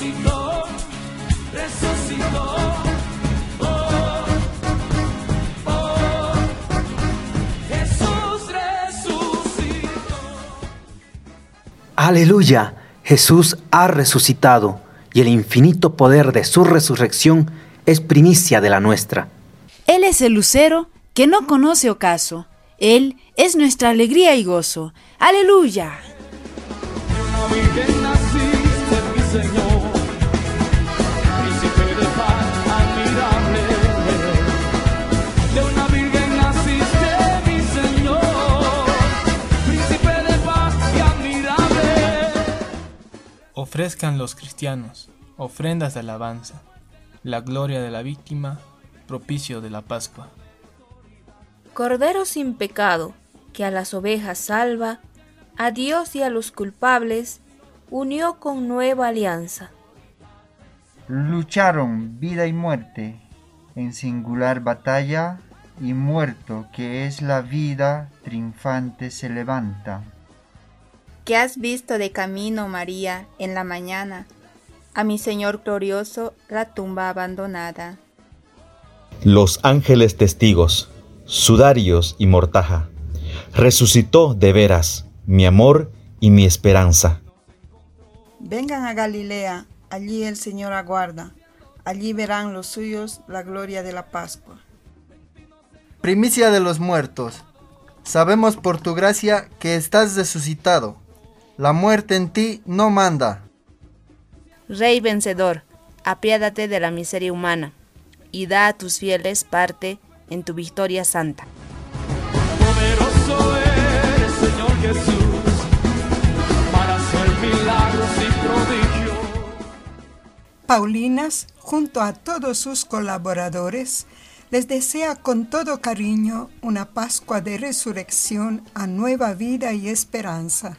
resucitó, resucitó. Oh, oh, Jesús resucitó. Aleluya, Jesús ha resucitado y el infinito poder de su resurrección es primicia de la nuestra. Él es el lucero que no conoce ocaso. Él es nuestra alegría y gozo. Aleluya. Una virgen naciste, mi Señor, Ofrezcan los cristianos ofrendas de alabanza, la gloria de la víctima, propicio de la Pascua. Cordero sin pecado, que a las ovejas salva, a Dios y a los culpables, unió con nueva alianza. Lucharon vida y muerte en singular batalla y muerto que es la vida triunfante se levanta. Que has visto de camino, María, en la mañana, a mi Señor glorioso la tumba abandonada. Los ángeles testigos, sudarios y mortaja, resucitó de veras mi amor y mi esperanza. Vengan a Galilea, allí el Señor aguarda, allí verán los suyos la gloria de la Pascua. Primicia de los muertos, sabemos por tu gracia que estás resucitado. La muerte en ti no manda. Rey vencedor, apiádate de la miseria humana y da a tus fieles parte en tu victoria santa. Poderoso eres, Señor Jesús, para hacer milagros y prodigios. Paulinas, junto a todos sus colaboradores, les desea con todo cariño una Pascua de resurrección a nueva vida y esperanza.